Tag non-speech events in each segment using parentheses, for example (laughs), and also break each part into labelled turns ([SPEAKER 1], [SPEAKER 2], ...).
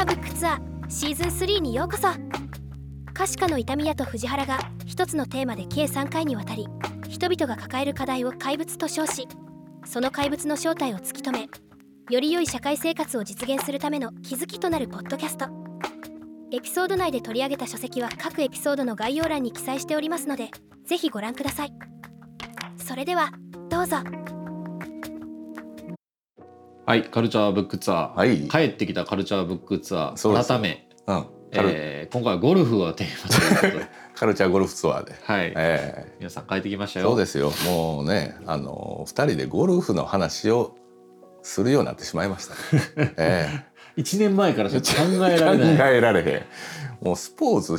[SPEAKER 1] ャーブックツアーシーズン3にようこそ。可視化の痛み屋と藤原が一つのテーマで計3回にわたり人々が抱える課題を怪物と称しその怪物の正体を突き止めより良い社会生活を実現するための気づきとなるポッドキャスト。エピソード内で取り上げた書籍は各エピソードの概要欄に記載しておりますのでぜひご覧ください。それではどうぞ。
[SPEAKER 2] はい、カルチャーブックツアー、
[SPEAKER 3] はい。
[SPEAKER 2] 帰ってきたカルチャーブックツアー改め、
[SPEAKER 3] うん、
[SPEAKER 2] えー今回はゴルフをテーマということで。(laughs)
[SPEAKER 3] カルチャーゴルフツアーで、
[SPEAKER 2] はい、
[SPEAKER 3] え
[SPEAKER 2] 皆さん帰ってきました
[SPEAKER 3] え
[SPEAKER 2] よ。
[SPEAKER 3] そうですよ。もうねあの2人でゴルフの話をするようになってしまいました、(laughs) ね、え。
[SPEAKER 2] 1年前から考え
[SPEAKER 3] え
[SPEAKER 2] られない。
[SPEAKER 3] 考えられへん。もうスポーツ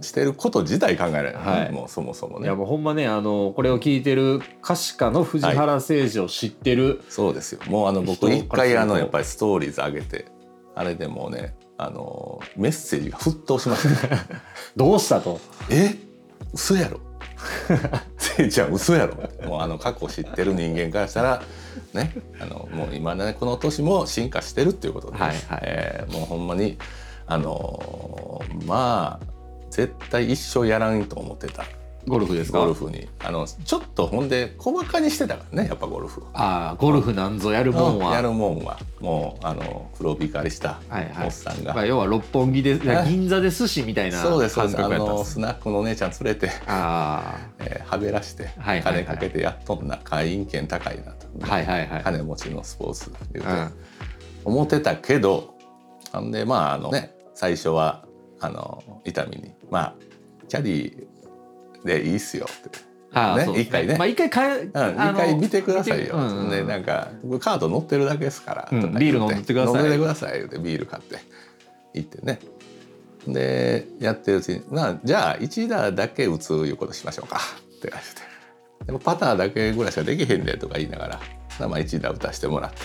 [SPEAKER 3] ししてること自体考えられない、
[SPEAKER 2] はい。
[SPEAKER 3] もうそもそもね。
[SPEAKER 2] いやもうほんまねあのこれを聞いてる歌詞家の藤原誠二を知ってる、
[SPEAKER 3] そうですよ。もうあの僕
[SPEAKER 2] 人
[SPEAKER 3] 一回あのやっぱりストーリーズ上げてあれでもうねあのメッセージが沸騰しました、ね、(laughs)
[SPEAKER 2] どうしたと？
[SPEAKER 3] え？嘘やろ。せいちゃん嘘やろ。もうあの過去知ってる人間からしたらねあのもう今ねこの年も進化してるっていうことで、ね
[SPEAKER 2] はいはい。
[SPEAKER 3] えーもうほんまにあのーまあ絶対一生やらんと思ってた。
[SPEAKER 2] ゴルフですか？
[SPEAKER 3] ゴルフに。あのちょっとほんで小バカにしてたからねやっぱゴルフ。
[SPEAKER 2] ああゴルフなんぞやるもんは。
[SPEAKER 3] やるもんは。もうあの黒光りした
[SPEAKER 2] はいはい。
[SPEAKER 3] おっさんが、
[SPEAKER 2] まあ、要は六本木で
[SPEAKER 3] え？
[SPEAKER 2] 銀座で寿司みたいな
[SPEAKER 3] そうです。そう
[SPEAKER 2] 感
[SPEAKER 3] ですあのスナックのお姉ちゃん連れて
[SPEAKER 2] あ
[SPEAKER 3] えーはべらして
[SPEAKER 2] はいはいはい。
[SPEAKER 3] 金かけてやっとんな会員権高いなと、
[SPEAKER 2] あはいはいはい。
[SPEAKER 3] 金持ちのスポーツ言うて、
[SPEAKER 2] うん
[SPEAKER 3] 思ってたけどほんでまああのね最初はあの伊丹に「まあキャディでいいっすよ」って。ね
[SPEAKER 2] ああそうです
[SPEAKER 3] 一回ね。
[SPEAKER 2] まあ一回かえ、
[SPEAKER 3] うん、一回見てくださいよ、
[SPEAKER 2] うんうん
[SPEAKER 3] でなんか僕カード乗ってるだけですから、
[SPEAKER 2] うんビール飲んでってください。
[SPEAKER 3] 飲んでください言うてビール買って。行ってね。でやってるうちに「まあ、じゃあ1打だけ打ついうことしましょうか」って言われて。でもパターだけぐらいしかできへんでとか言いながらまあ1打打たしてもらって。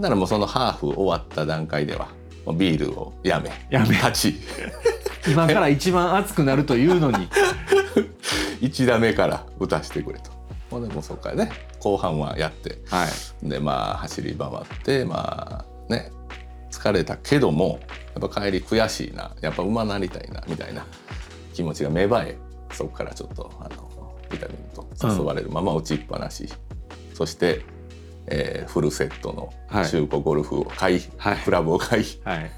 [SPEAKER 3] ならもうそのハーフ終わった段階ではビールをやめ
[SPEAKER 2] やめ。
[SPEAKER 3] 勝ち。(laughs)
[SPEAKER 2] 今から一番熱くなるというのに。(laughs)
[SPEAKER 3] 1打目から打たしてくれと。ほんでもうそっからね。後半はやって。
[SPEAKER 2] はい。
[SPEAKER 3] でまあ走り回ってまあね疲れたけどもやっぱ帰り悔しいな。やっぱ馬なりたいなみたいな気持ちが芽生えそこからちょっとあのビタミンと誘われる。まま打ちっぱなし、そして、えーフルセットの
[SPEAKER 2] はい。
[SPEAKER 3] 中古ゴルフを買い、
[SPEAKER 2] はい。
[SPEAKER 3] クラブを買い
[SPEAKER 2] はい。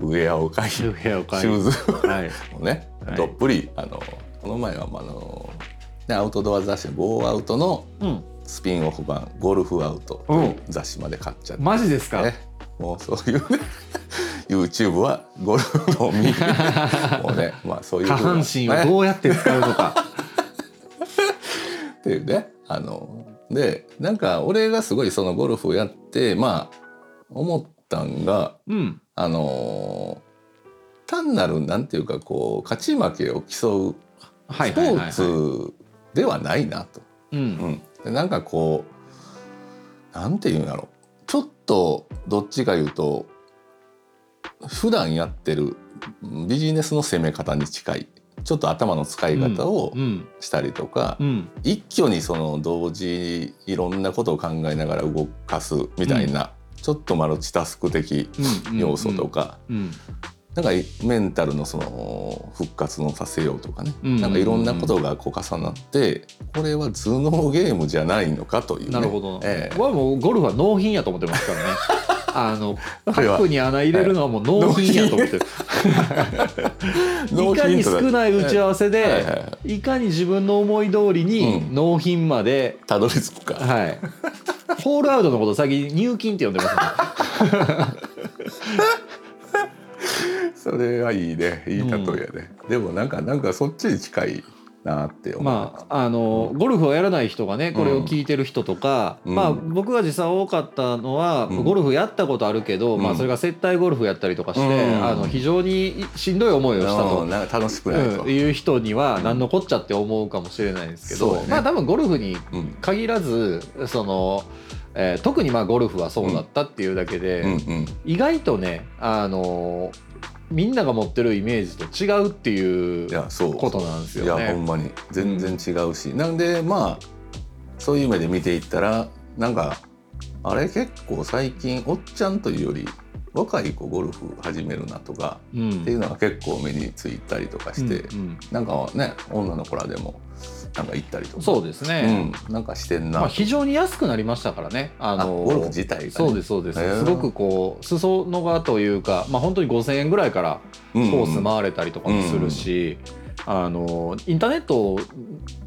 [SPEAKER 3] ウェアを買いシューズ
[SPEAKER 2] はい。
[SPEAKER 3] をね、
[SPEAKER 2] はい。
[SPEAKER 3] どっぷりあのこの前はまああの、ね、アウトドア雑誌の「ゴーアウト」の
[SPEAKER 2] うん。
[SPEAKER 3] スピンオフ版「ゴルフアウト」という雑誌まで買っちゃって、
[SPEAKER 2] マジですか、
[SPEAKER 3] ね、もうそういうね YouTube はゴルフを見るもうねまあそういう
[SPEAKER 2] 下半身をどうやって使うのか、(laughs)
[SPEAKER 3] っていうねあのでなんか俺がすごいそのゴルフをやってまあ思ったんが
[SPEAKER 2] うん。
[SPEAKER 3] あの単なるなんていうかこう勝ち負けを競う
[SPEAKER 2] はい
[SPEAKER 3] スポーツではないなと。なんかこうなんていうんやろ。ちょっとどっちかいうと普段やってるビジネスの攻め方に近いちょっと頭の使い方を
[SPEAKER 2] うん。
[SPEAKER 3] したりとか、
[SPEAKER 2] うん。
[SPEAKER 3] 一挙にその同時いろんなことを考えながら動かすみたいな、ちょっとマルチタスク的
[SPEAKER 2] うん。
[SPEAKER 3] 要素とか、
[SPEAKER 2] うん。
[SPEAKER 3] なんかメンタルのその復活のさせようとかね、
[SPEAKER 2] うん。
[SPEAKER 3] なんかいろんなことがこう重なってこれは頭脳ゲームじゃないのかという、ね、
[SPEAKER 2] なるほど、
[SPEAKER 3] ええ。
[SPEAKER 2] 僕はもうゴルフは納品やと思ってますからねあのカ
[SPEAKER 3] これは
[SPEAKER 2] ップに穴入れるのはもう納品やと思ってる。いかに少ない打ち合わせ
[SPEAKER 3] はいはいは
[SPEAKER 2] でいかに自分の思い通りに
[SPEAKER 3] うん。
[SPEAKER 2] 納品まで、
[SPEAKER 3] たどり着くか、
[SPEAKER 2] はい。ホールアウトのこと最近入金って呼んでますね。(laughs)
[SPEAKER 3] それはいいね。いい例えやね、でもなんかなんかそっちに近いなって
[SPEAKER 2] まああのゴルフをやらない人がねこれを聞いてる人とか、
[SPEAKER 3] うん。
[SPEAKER 2] まあ僕が実際多かったのは、
[SPEAKER 3] うん。
[SPEAKER 2] ゴルフやったことあるけど、
[SPEAKER 3] うん。
[SPEAKER 2] まあそれが接待ゴルフやったりとかして、
[SPEAKER 3] うん。
[SPEAKER 2] あの非常にしんどい思いをしたと。
[SPEAKER 3] うん。なんか楽しくないと、
[SPEAKER 2] うん、いう人には何のこっちゃって思うかもしれないんですけど、
[SPEAKER 3] ね。
[SPEAKER 2] まあ多分ゴルフに
[SPEAKER 3] うん。
[SPEAKER 2] 限らずその、えー特にまあゴルフはそうだったっていうだけで、意外とねあのみんなが持ってるイメージと違うっていう
[SPEAKER 3] いやそう。
[SPEAKER 2] ことなんです
[SPEAKER 3] い
[SPEAKER 2] よね。
[SPEAKER 3] やほんまに。全然違うし、なんでまあそういう目で見ていったらなんかあれ結構最近おっちゃんというより若い子ゴルフ始めるなとか、
[SPEAKER 2] うん。
[SPEAKER 3] っていうのが結構目についたりとかして、
[SPEAKER 2] うんうん。
[SPEAKER 3] なんかね女の子らでもなんか行ったりとか。
[SPEAKER 2] そうですね、
[SPEAKER 3] うん、なんかしてんな、
[SPEAKER 2] まあ、非常に安くなりましたからね。あ
[SPEAKER 3] あゴルフ自体が、ね、
[SPEAKER 2] そうですそうです、すごくこう裾野がというか、まあ、本当に5,000円ぐらいから
[SPEAKER 3] コ
[SPEAKER 2] コース回れたりとかもするし、あのインターネット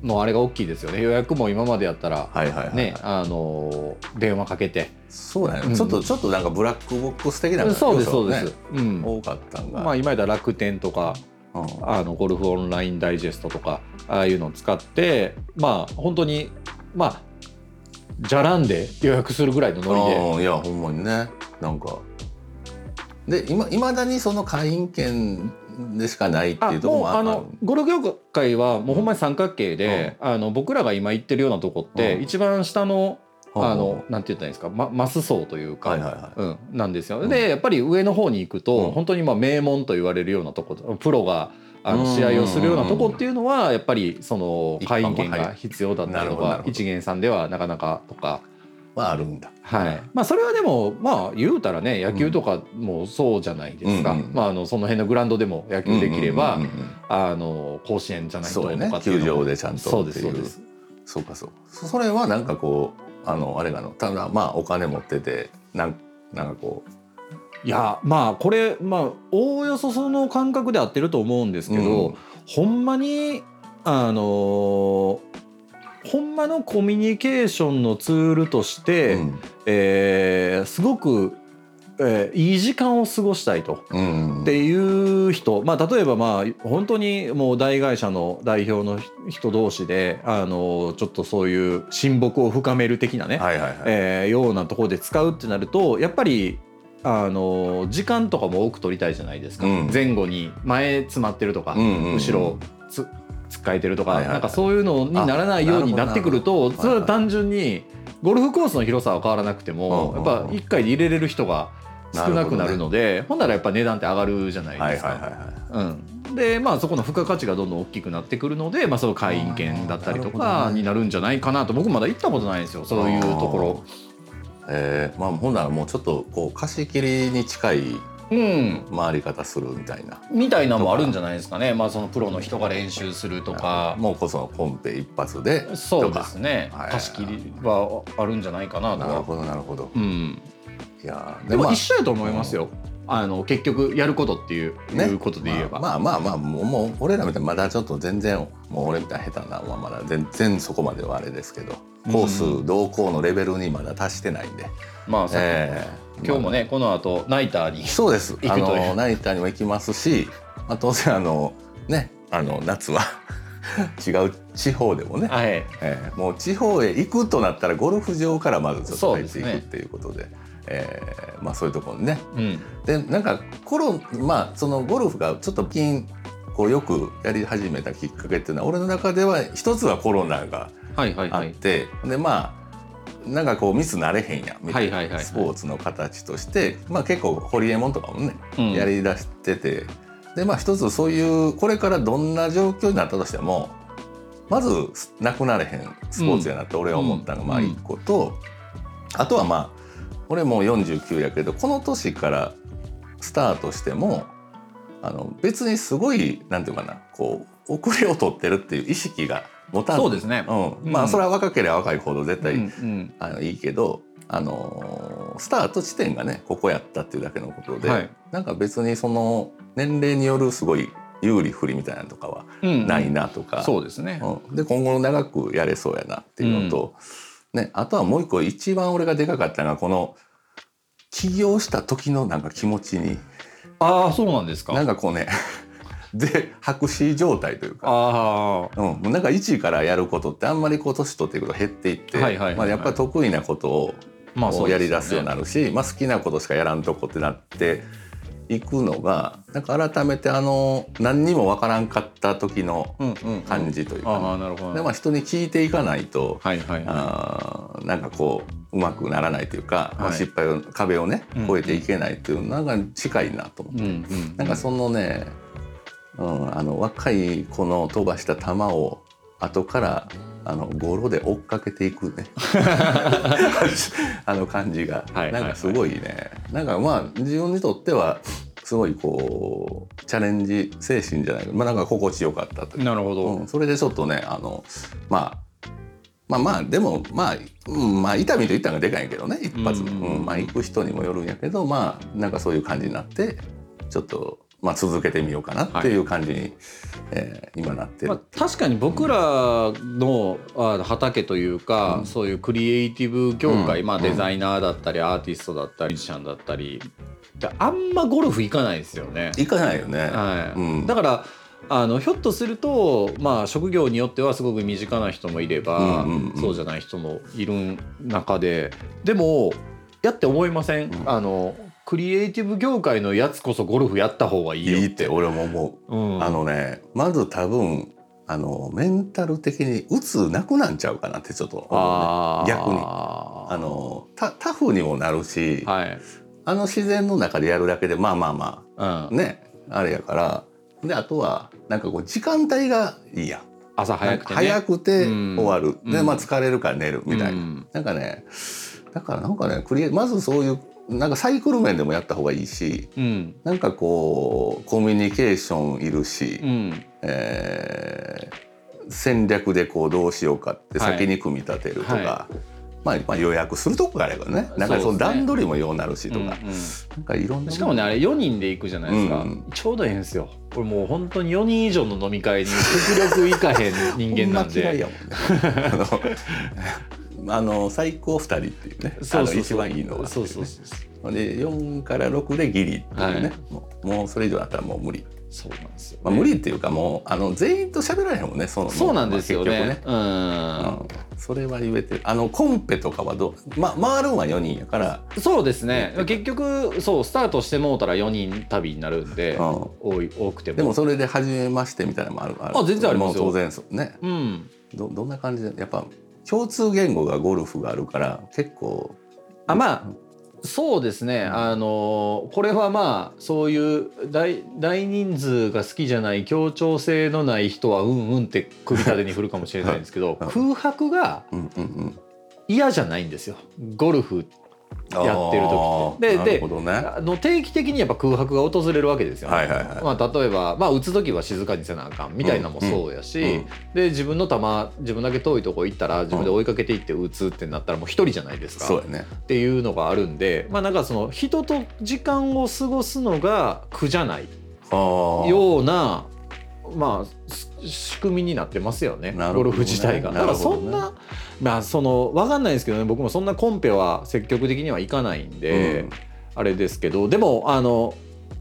[SPEAKER 2] のあれが大きいですよね。予約も今までやったら、
[SPEAKER 3] はいはいはい、
[SPEAKER 2] ねあの電話かけて、
[SPEAKER 3] そうだよね、
[SPEAKER 2] うん。
[SPEAKER 3] ちょっとちょっとなんかブラックボックス的な
[SPEAKER 2] そうですそうです、うん。
[SPEAKER 3] 多かったんが、
[SPEAKER 2] まあ、今やったら楽天とか
[SPEAKER 3] うん
[SPEAKER 2] あのゴルフオンラインダイジェストとかああいうのを使ってまあ本当にまあじゃらんで予約するぐらいのノリで。
[SPEAKER 3] うんいやほんまにね。なんか。で今いまだにその会員権でしかないって
[SPEAKER 2] あ
[SPEAKER 3] いうところ
[SPEAKER 2] もうあのゴルフ業界はもうほんまに三角形で、あの僕らが今行ってるようなとこって、
[SPEAKER 3] うん。
[SPEAKER 2] 一番下のあ
[SPEAKER 3] うん
[SPEAKER 2] のなんて言ったらいいんですか、ま、マス層というか、
[SPEAKER 3] はいはいはい。
[SPEAKER 2] うん、なんですよ。
[SPEAKER 3] うん。
[SPEAKER 2] でやっぱり上の方に行くと、
[SPEAKER 3] うん。
[SPEAKER 2] 本当にまあ名門と言われるようなとこプロがあ
[SPEAKER 3] うん。
[SPEAKER 2] の試合をするようなとこっていうのはやっぱりその会員権が必要だったりとか一元さんではなかなかとか。
[SPEAKER 3] はあるんだ。
[SPEAKER 2] はい。まあ、それはでもまあ言うたらね野球とかもそうじゃないですか、
[SPEAKER 3] うん。うん。
[SPEAKER 2] まあ、あのその辺のグラウンドでも野球できれば、
[SPEAKER 3] うんうんうん
[SPEAKER 2] あの甲子園じゃないととかっていうのも。
[SPEAKER 3] 球場でちゃんと
[SPEAKER 2] そうですそうです。
[SPEAKER 3] そうかそうそそれはなんかこうあのあれがのただまあお金持っててなんなんかこ
[SPEAKER 2] いやまあこれまあおおよそその感覚で合ってると思うんです
[SPEAKER 3] う
[SPEAKER 2] けど、
[SPEAKER 3] うん。
[SPEAKER 2] ほんまにあのほんまのコミュニケーションのツールとして、
[SPEAKER 3] うん。
[SPEAKER 2] えーすごく、えーいい時間を過ごしたいと。
[SPEAKER 3] うん。
[SPEAKER 2] っていう人、まあ、例えばまあ本当にもう大会社の代表の人同士であのちょっとそういう親睦を深める的なね、
[SPEAKER 3] はいはいはい、
[SPEAKER 2] えーようなところで使うってなるとやっぱりあの時間とかも多く取りたいじゃないですか、
[SPEAKER 3] うん。
[SPEAKER 2] 前後に前詰まってるとか、
[SPEAKER 3] うんうんうん。
[SPEAKER 2] 後ろつつっかえてるとか、
[SPEAKER 3] はいはいはい。
[SPEAKER 2] なんかそういうのにならないようになってくる
[SPEAKER 3] あ
[SPEAKER 2] とそれは単純にゴルフコースの広さは変わらなくても、やっぱ1回で入れれる人が少なくなるのでほんならやっぱ値段って上がるじゃないですか。でまあそこの付加価値がどんどん大きくなってくるので、まあ、その会員権だったりとかになるんじゃないかなと僕まだ行ったことないんですよ。そういうところ。
[SPEAKER 3] えー、まあほんならもうちょっとこう貸し切りに近い
[SPEAKER 2] うん、
[SPEAKER 3] 回り方するみたいな。
[SPEAKER 2] みたいなのもあるんじゃないですかね、まあ、そのプロの人が練習するとか。
[SPEAKER 3] もうこそコンペ一発で。
[SPEAKER 2] そうですね。
[SPEAKER 3] はい
[SPEAKER 2] 貸し切りはあるんじゃないかなとは。
[SPEAKER 3] なるほどなるほど。
[SPEAKER 2] うん、
[SPEAKER 3] いやー
[SPEAKER 2] でも
[SPEAKER 3] まあ。
[SPEAKER 2] 一緒やと思いますよ、あの結局やることっていう,、
[SPEAKER 3] ね。
[SPEAKER 2] いうことで言えば。
[SPEAKER 3] まあまあまあまあもう俺らみたいにまだちょっと全然もう俺みたいな下手なのはまだ全然そこまではあれですけどコース同行のレベルにまだ達してないんで、
[SPEAKER 2] まあさ
[SPEAKER 3] えー
[SPEAKER 2] 今日もね、この後ナイターに
[SPEAKER 3] そうです。あのナイターにも行きますし、まあ、当然あのねあの夏は (laughs) 違う地方でもね、
[SPEAKER 2] はい。
[SPEAKER 3] えーもう地方へ行くとなったらゴルフ場からまずちょっと入っていくっていうことでえーまあ、そういうところにね。
[SPEAKER 2] うん。
[SPEAKER 3] でなんかコロまあそのゴルフがちょっと近こうよくやり始めたきっかけっていうのは俺の中では一つはコロナが
[SPEAKER 2] はいはいはい。
[SPEAKER 3] あって、でまあなんかこうミスなれへんやみたい
[SPEAKER 2] はいはいはいは
[SPEAKER 3] ない。スポーツの形として、まあ、結構ホリエモンとかもね、
[SPEAKER 2] うん。
[SPEAKER 3] やりだしてて。でまあ一つそういうこれからどんな状況になったとしてもまずなくなれへんスポーツやなって俺は思ったのが一個と、あとはまあ俺もう49やけどこの年からスタートしてもあの別にすごいなんていうかなこう遅れを取ってるっていう意識が持たず
[SPEAKER 2] そうですね。
[SPEAKER 3] うん、まあ
[SPEAKER 2] うん
[SPEAKER 3] それは若ければ若いほど絶対、
[SPEAKER 2] うんうん。
[SPEAKER 3] あのいいけど、あのースタート地点がねここやったっていうだけのことで、
[SPEAKER 2] はい。
[SPEAKER 3] なんか別にその年齢によるすごい有利不利みたいなのとかは
[SPEAKER 2] うん
[SPEAKER 3] ないなとか、
[SPEAKER 2] そうですね。
[SPEAKER 3] うん。で今後長くやれそうやなっていうのと、ね、あとはもう一個一番俺がでかかったのがこの起業した時のなんか気持ちに
[SPEAKER 2] ああそうなんですか。
[SPEAKER 3] なんかこうね (laughs) で白紙状態というか。
[SPEAKER 2] ああ
[SPEAKER 3] うん、なんか1位からやることってあんまりこう年取っていくと減っていって、
[SPEAKER 2] はいはい
[SPEAKER 3] まあ、やっぱり得意なことを
[SPEAKER 2] まあ
[SPEAKER 3] やり出すようになるし、まあ、好きなことしかやらんとこってなっていくのがなんか改めてあの何にもわからんかった時の感じというか。でまあ、人に聞いていかないと、
[SPEAKER 2] はいはいは
[SPEAKER 3] あーなんかこううまくならないというか、まあ、
[SPEAKER 2] はい
[SPEAKER 3] 失敗を壁をね
[SPEAKER 2] うん
[SPEAKER 3] 越えていけないっていうなんか近いなと思って。
[SPEAKER 2] い。うんうん。
[SPEAKER 3] なんかそのね、うん、あの若い子の飛ばした球を後からあのゴロで追っかけていくね。(laughs) あの感じが、
[SPEAKER 2] はいはいはい。
[SPEAKER 3] なんかすごいね。なんかまあ自分にとってはすごいこうチャレンジ精神じゃない。まあなんか心地よかったという
[SPEAKER 2] なるほど、
[SPEAKER 3] うん、それでちょっとねあのまあまあまあでもまあ、うん、まあ痛みと言ったのがでかいんやけどね一発の、
[SPEAKER 2] うん。
[SPEAKER 3] うん。まあ行く人にもよるんやけどまあなんかそういう感じになってちょっとまあ続けてみようかなっていう感じに、えー今なってる、
[SPEAKER 2] まあ、確かに僕らのあ畑というか、
[SPEAKER 3] うん。
[SPEAKER 2] そういうクリエイティブ業界、まあ、
[SPEAKER 3] うんうん。
[SPEAKER 2] デザイナーだったりアーティストだったりミュージシャンだったりであんまゴルフ行かないですよね。
[SPEAKER 3] 行かないよね、
[SPEAKER 2] はい。
[SPEAKER 3] うん。
[SPEAKER 2] だからあのひょっとすると、まあ、職業によってはすごく身近な人もいれば、
[SPEAKER 3] うんうんうん。
[SPEAKER 2] そうじゃない人もいる中ででもやって思いません、
[SPEAKER 3] うん。
[SPEAKER 2] あのクリエイティブ業界のやつこそゴルフやった方がいいよ
[SPEAKER 3] いいって俺も思う、
[SPEAKER 2] うん、
[SPEAKER 3] あのねまず多分あのメンタル的に鬱なくなんちゃうかなってちょっとね。逆に。あのタタフにもなるし、
[SPEAKER 2] はい、
[SPEAKER 3] あの自然の中でやるだけでまあまあまあ
[SPEAKER 2] うん、
[SPEAKER 3] ねあれやから。であとはなんかこう時間帯がいいやん。
[SPEAKER 2] 朝早くて、ね、
[SPEAKER 3] 早くて
[SPEAKER 2] うん。
[SPEAKER 3] 終わる、で
[SPEAKER 2] うん。
[SPEAKER 3] まあ疲れるから寝るみたいな、
[SPEAKER 2] うん。
[SPEAKER 3] なんかねだからなんかねクリエまずそういうなんかサイクル面でもやった方がいいし
[SPEAKER 2] うん。
[SPEAKER 3] なんかこうコミュニケーションいるし、
[SPEAKER 2] うん。
[SPEAKER 3] えー戦略でこうどうしようかって
[SPEAKER 2] はい。
[SPEAKER 3] 先に組み立てるとか、
[SPEAKER 2] は
[SPEAKER 3] まあ、まあ予約するとこがあればね。なんかその段取りもようなるしとか、
[SPEAKER 2] うんうん
[SPEAKER 3] なんかいろんな
[SPEAKER 2] しかもねあれ4人で行くじゃないですか、
[SPEAKER 3] うん。
[SPEAKER 2] ちょうどええんですよ。これもう本当に4人以上の飲み会に極力行かへん人間なんで。
[SPEAKER 3] ほんま嫌いやもんね (laughs) あの最高2人っていうね。
[SPEAKER 2] そうそうそう。
[SPEAKER 3] あの一番いいのは。
[SPEAKER 2] そうそうそう
[SPEAKER 3] で4から6でギリっていうね、
[SPEAKER 2] はい。
[SPEAKER 3] もうもうそれ以上だったらもう無理、
[SPEAKER 2] そうなんですよ、
[SPEAKER 3] まあ、無理っていうかもうあの全員と喋られへんもんねその
[SPEAKER 2] そうなんですよね,、
[SPEAKER 3] まあ結局ね。
[SPEAKER 2] うん。
[SPEAKER 3] うん、それは言えてる。あのコンペとかはどう？ま回るんは4人やから、
[SPEAKER 2] そうですね。結局そうスタートしてもうたら4人旅になるんで、
[SPEAKER 3] うん。
[SPEAKER 2] 多い多くても。
[SPEAKER 3] でもそれで初めましてみたいなのもあるある。
[SPEAKER 2] あ全然ありますよ。
[SPEAKER 3] 当然そうね。
[SPEAKER 2] うん。
[SPEAKER 3] どどんな感じで？やっぱ共通言語がゴルフがあるから結構。
[SPEAKER 2] あまあそうですね、あのこれはまあそういう大大人数が好きじゃない協調性のない人はうんうんって首立てに振るかもしれないんですけど (laughs)
[SPEAKER 3] うん
[SPEAKER 2] 空白が
[SPEAKER 3] うんうん。うん
[SPEAKER 2] 嫌じゃないんですよ。ゴルフやってる時って。で
[SPEAKER 3] ね。
[SPEAKER 2] あの定期的にやっぱ空白が訪れるわけですよ。ね、
[SPEAKER 3] はいはいはい。
[SPEAKER 2] まあ、例えば、まあ、打つ時は静かにせなあかんみたいなのもそうやし、
[SPEAKER 3] うんうん。
[SPEAKER 2] で自分の球自分だけ遠いとこ行ったら自分で追いかけていって打つってなったらもう一人じゃないですか。
[SPEAKER 3] そうやね。
[SPEAKER 2] っていうのがあるんでまあなんかその人と時間を過ごすのが苦じゃない
[SPEAKER 3] はあ
[SPEAKER 2] ようなまあす仕組みになってますよね
[SPEAKER 3] ね。
[SPEAKER 2] ゴルフ自体が。だからそん
[SPEAKER 3] な
[SPEAKER 2] なまあその分かんないですけどね僕もそんなコンペは積極的にはいかないんで、
[SPEAKER 3] うん。
[SPEAKER 2] あれですけどでもあの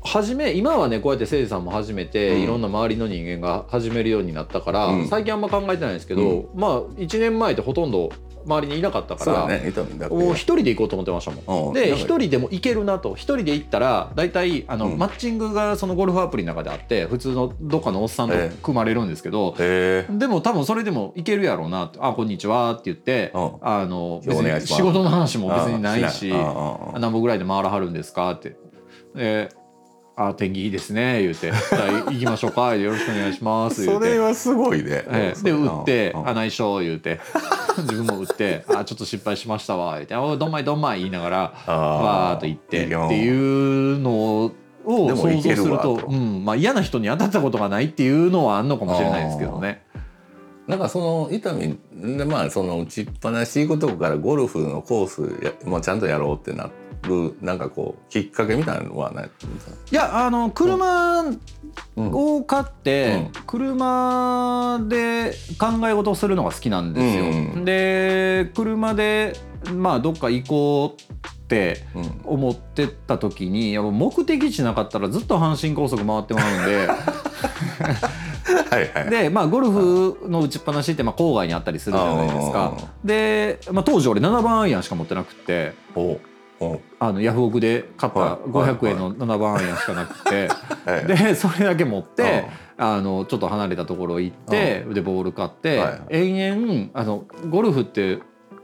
[SPEAKER 2] 初め今はねこうやってせいじさんも始めて、
[SPEAKER 3] うん。
[SPEAKER 2] いろんな周りの人間が始めるようになったから、
[SPEAKER 3] うん。
[SPEAKER 2] 最近あんま考えてないんですけど、まあ1年前ってほとんど周りにいなかったから、
[SPEAKER 3] ね
[SPEAKER 2] 一人で行こうと思ってましたもん。
[SPEAKER 3] うん
[SPEAKER 2] で一人でも行けるなと。一人で行ったら大体あの、
[SPEAKER 3] うん。
[SPEAKER 2] マッチングがそのゴルフアプリの中であって普通のどっかのおっさんと
[SPEAKER 3] ええ
[SPEAKER 2] 組まれるんですけど、
[SPEAKER 3] へえ
[SPEAKER 2] でも多分それでも行けるやろうなって「あこんにちは」って言って、
[SPEAKER 3] うん。
[SPEAKER 2] あの別に仕事の話も別にないし何本ぐらいで回らはるんですかって。であ天気いいですね言うて「じゃあ行きましょうか。よろしくお願いします」言て。
[SPEAKER 3] そうれはすごいね。
[SPEAKER 2] ええ。で打って「
[SPEAKER 3] うん。
[SPEAKER 2] あ内緒」言うて自分も打って「(laughs) あちょっと失敗しましたわ」言って「おいどんまいどんまい」言いながらわーっと行ってっていうのを
[SPEAKER 3] でも
[SPEAKER 2] 想像すると
[SPEAKER 3] と。
[SPEAKER 2] うんまあ、嫌な人に当たったことがないっていうのはあんのかもしれないですけどね。
[SPEAKER 3] なんかその伊丹でまあその打ちっぱなし行くとこからゴルフのコースやもうちゃんとやろうってなるなんかこうきっかけみたいなのはない？
[SPEAKER 2] いやあの車
[SPEAKER 3] うん。
[SPEAKER 2] を買って、車で考え事をするのが好きなんですよ。
[SPEAKER 3] うんうん
[SPEAKER 2] で車でまあどっか行こうって
[SPEAKER 3] うん。
[SPEAKER 2] 思ってた時にやっぱ目的地なかったらずっと阪神高速回ってまうんで。
[SPEAKER 3] はいはい。(laughs)
[SPEAKER 2] で、まあ、ゴルフの打ちっぱなしってまあ郊外にあったりするじゃないですか。で、まあ、当時俺7番アイアンしか持ってなくてあのヤフオクで買った
[SPEAKER 3] はい
[SPEAKER 2] 500円の7番アイアンしかなくて。
[SPEAKER 3] は (laughs) い
[SPEAKER 2] でそれだけ持ってあのちょっと離れたところ行ってでボール買って、
[SPEAKER 3] はい
[SPEAKER 2] 延々あのゴルフって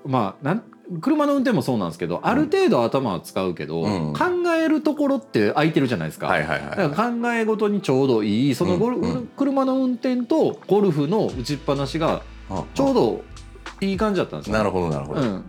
[SPEAKER 2] まあなん車の運転もそうなんですけどある程度頭は使うけど、
[SPEAKER 3] うん。
[SPEAKER 2] 考えるところって空いてるじゃないですか。だ
[SPEAKER 3] は
[SPEAKER 2] から考え事にちょうどいいそのゴル、車の運転とゴルフの打ちっぱなしが
[SPEAKER 3] い
[SPEAKER 2] ちょうどいい感じだったんですよ。
[SPEAKER 3] なるほどなるほど、
[SPEAKER 2] うん、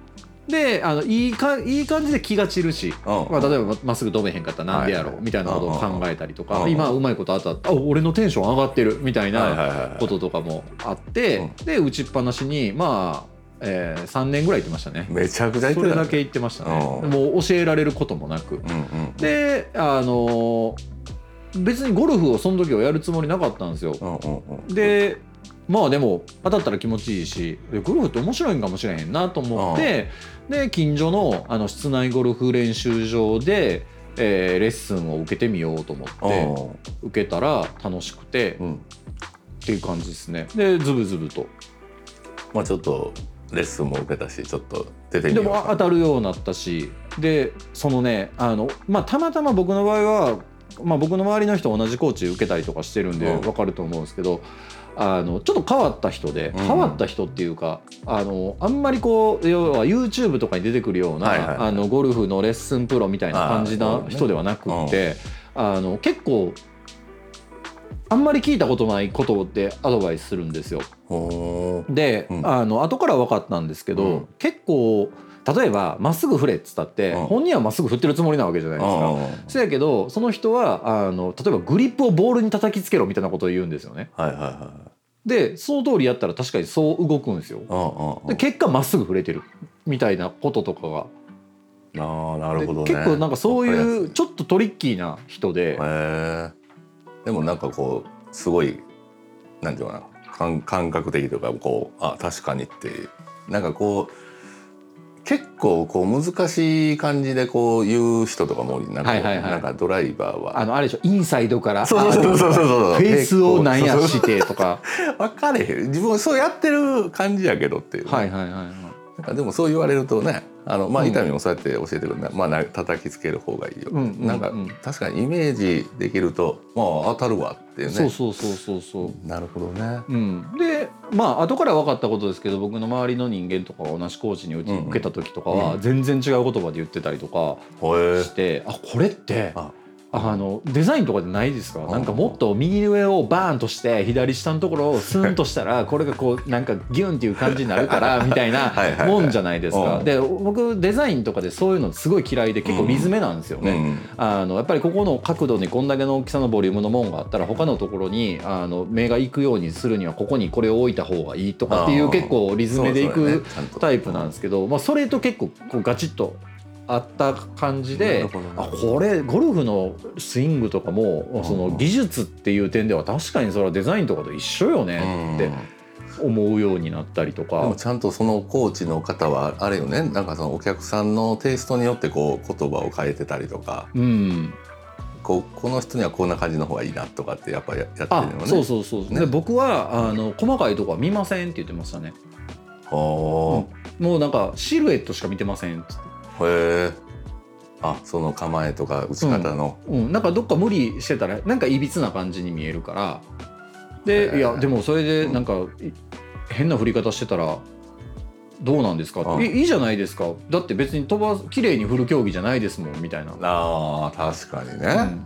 [SPEAKER 2] であのいいかいい感じで気が散るし、
[SPEAKER 3] うん。
[SPEAKER 2] まあ、例えばまっすぐ飛べへんかったらなんでやろう、みたいなことを考えたりとか、
[SPEAKER 3] うん
[SPEAKER 2] 今うまいこと当たったあ俺のテンション上がってるみたい
[SPEAKER 3] はいはい
[SPEAKER 2] な
[SPEAKER 3] はいはい。
[SPEAKER 2] こととかもあって、で打ちっぱなしにまあ、えー、3年ぐらい行ってましたね。
[SPEAKER 3] めちゃくちゃ言って
[SPEAKER 2] それだけ行ってましたね。
[SPEAKER 3] うん。
[SPEAKER 2] もう教えられることもなく。
[SPEAKER 3] うんうん
[SPEAKER 2] であの別にゴルフをその時はやるつもりなかったんですよ。
[SPEAKER 3] うんうんうん。
[SPEAKER 2] でまあでも当たったら気持ちいいしでゴルフって面白いんかもしれへんなと思ってで近所のあの室内ゴルフ練習場で、えーレッスンを受けてみようと思って受けたら楽しくて
[SPEAKER 3] うん。うん
[SPEAKER 2] っていう感じですね。でズブズブと。
[SPEAKER 3] まあちょっとレッスンも受けたしちょっと出てみ
[SPEAKER 2] で
[SPEAKER 3] ようか。
[SPEAKER 2] も当たるようになったしでそのねあの、まあ、たまたま僕の場合は、まあ、僕の周りの人同じコーチ受けたりとかしてるんで
[SPEAKER 3] うん。
[SPEAKER 2] 分かると思うんですけど、あのちょっと変わった人で、
[SPEAKER 3] うん。
[SPEAKER 2] 変わった人っていうかあのあんまりこう要は YouTube とかに出てくるような、あのゴルフのレッスンプロみたいな感じな人ではなくって、あの結構あんまり聞いたことないことでアドバイスするんですよ。で、
[SPEAKER 3] うん。
[SPEAKER 2] あの後から分かったんですけど、
[SPEAKER 3] うん。
[SPEAKER 2] 結構例えばまっすぐ振れっつったって、
[SPEAKER 3] うん。
[SPEAKER 2] 本人はまっすぐ振ってるつもりなわけじゃないですか。
[SPEAKER 3] うん。
[SPEAKER 2] そやけどその人はあの例えばグリップをボールに叩きつけろみたいなことを言うんですよね。
[SPEAKER 3] はいはいは
[SPEAKER 2] でその通りやったら確かにそう動くんですよ。で結果まっすぐ振れてるみたいなこととかが、
[SPEAKER 3] ああなるほどね。
[SPEAKER 2] で結構なんかそういうちょっとトリッキーな人で、
[SPEAKER 3] でもなんかこうすごいなんていうのかな。感感覚的とかこうあ確かにってなんかこう結構こう難しい感じでこう言う人とかもなんか,、
[SPEAKER 2] はいはいはい。
[SPEAKER 3] なんかドライバーは。
[SPEAKER 2] あのあれでしょ。インサイドから。
[SPEAKER 3] そうそうそうそうそうそう。
[SPEAKER 2] フェースをなんやしてとか。
[SPEAKER 3] 分かれへん。自分そうやってる感じやけどっていう、
[SPEAKER 2] はいはいはいはい。
[SPEAKER 3] なんかでもそう言われるとねあのまあ
[SPEAKER 2] うん。
[SPEAKER 3] 伊丹もそうやって教えてくる。んだ、まあな叩きつける方がいいよ、
[SPEAKER 2] うんうんうん。
[SPEAKER 3] なんか確かにイメージできるとまあ当たるわっていうね。
[SPEAKER 2] そうそうそうそうそう。
[SPEAKER 3] なるほどね。
[SPEAKER 2] うん、でまあ後から分かったことですけど僕の周りの人間とかが同じコーチに受けた時とか
[SPEAKER 3] うん
[SPEAKER 2] は全然違う言葉で言ってたりとかして、あこれって
[SPEAKER 3] あ
[SPEAKER 2] あのデザインとかでないですか。
[SPEAKER 3] ん
[SPEAKER 2] なんかもっと右上をバーンとして左下のところをスーンとしたらこれがこうなんかギュンっていう感じになるから (laughs) みたいなもんじゃないですか。
[SPEAKER 3] うん。
[SPEAKER 2] で僕デザインとかでそういうのすごい嫌いで結構リズめなんですよね。
[SPEAKER 3] うん。
[SPEAKER 2] あのやっぱりここの角度にこんだけの大きさのボリュームのもんがあったら他のところにあの目が行くようにするにはここにこれを置いた方がいいとかっていう結構リズムでいくタイプなんですけど、まあ、それと結構こうガチッとあった感じ
[SPEAKER 3] な
[SPEAKER 2] で
[SPEAKER 3] ね
[SPEAKER 2] あこれゴルフのスイングとかもその技術っていう点では確かにそれはデザインとかと一緒よねって思うようになったりとか。
[SPEAKER 3] でも。ちゃんとそのコーチの方はあれよね。なんかそのお客さんのテイストによってこう言葉を変えてたりとか。
[SPEAKER 2] うん、
[SPEAKER 3] こうこの人にはこんな感じの方がいいなとかってやっぱややって
[SPEAKER 2] あ
[SPEAKER 3] るのね。
[SPEAKER 2] そうそうそう、
[SPEAKER 3] ね。
[SPEAKER 2] で僕はあの細かいとこは見ませんって言ってましたね。
[SPEAKER 3] ほ
[SPEAKER 2] もうなんかシルエットしか見てませんっつって。
[SPEAKER 3] ーへえあその構えとか打ち方の、
[SPEAKER 2] うん、なんかどっか無理してたらなんかいびつな感じに見えるから。でいやでもそれでなんかい変な振り方してたらどうなんですか？
[SPEAKER 3] うん。
[SPEAKER 2] いいいじゃないですか。だって別に飛ば綺麗に振る競技じゃないですもんみたいな、
[SPEAKER 3] あー確かにね、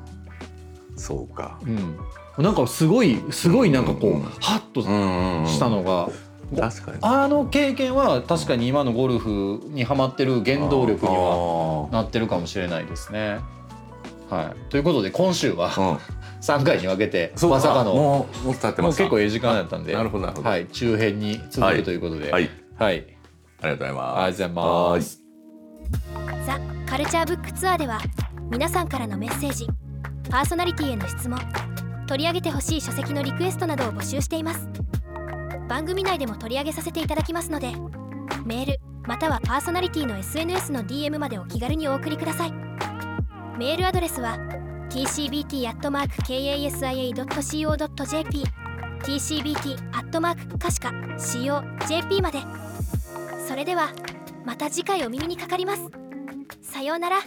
[SPEAKER 3] そうか。
[SPEAKER 2] うん。うん、なんかすごいすごいなんかこう、
[SPEAKER 3] うん。
[SPEAKER 2] ハッと
[SPEAKER 3] うんうんうん。
[SPEAKER 2] したのが、
[SPEAKER 3] 確かに。
[SPEAKER 2] あの経験は確かに今のゴルフにはまってる原動力にはなってるかもしれないですね。はい、ということで今週は
[SPEAKER 3] うん。
[SPEAKER 2] 3回に分けてまさかの
[SPEAKER 3] もうもう伝って
[SPEAKER 2] もう
[SPEAKER 3] ますか。
[SPEAKER 2] 結構ええ時間だったんで、
[SPEAKER 3] なるほどなるほど。
[SPEAKER 2] はい、中編に続くということで、
[SPEAKER 3] はい。
[SPEAKER 2] はい、
[SPEAKER 3] ありがとうございます。
[SPEAKER 2] ありがとうございます。
[SPEAKER 1] ザ・カルチャーブックツアーでは皆さんからのメッセージパーソナリティへの質問取り上げてほしい書籍のリクエストなどを募集しています番組内でも取り上げさせていただきますのでメールまたはパーソナリティの SNS の DM までお気軽にお送りください。メールアドレスは tcbt.kasia.co.jp tcbt. かしか co.jp まで。それではまた次回お耳にかかります。さようなら。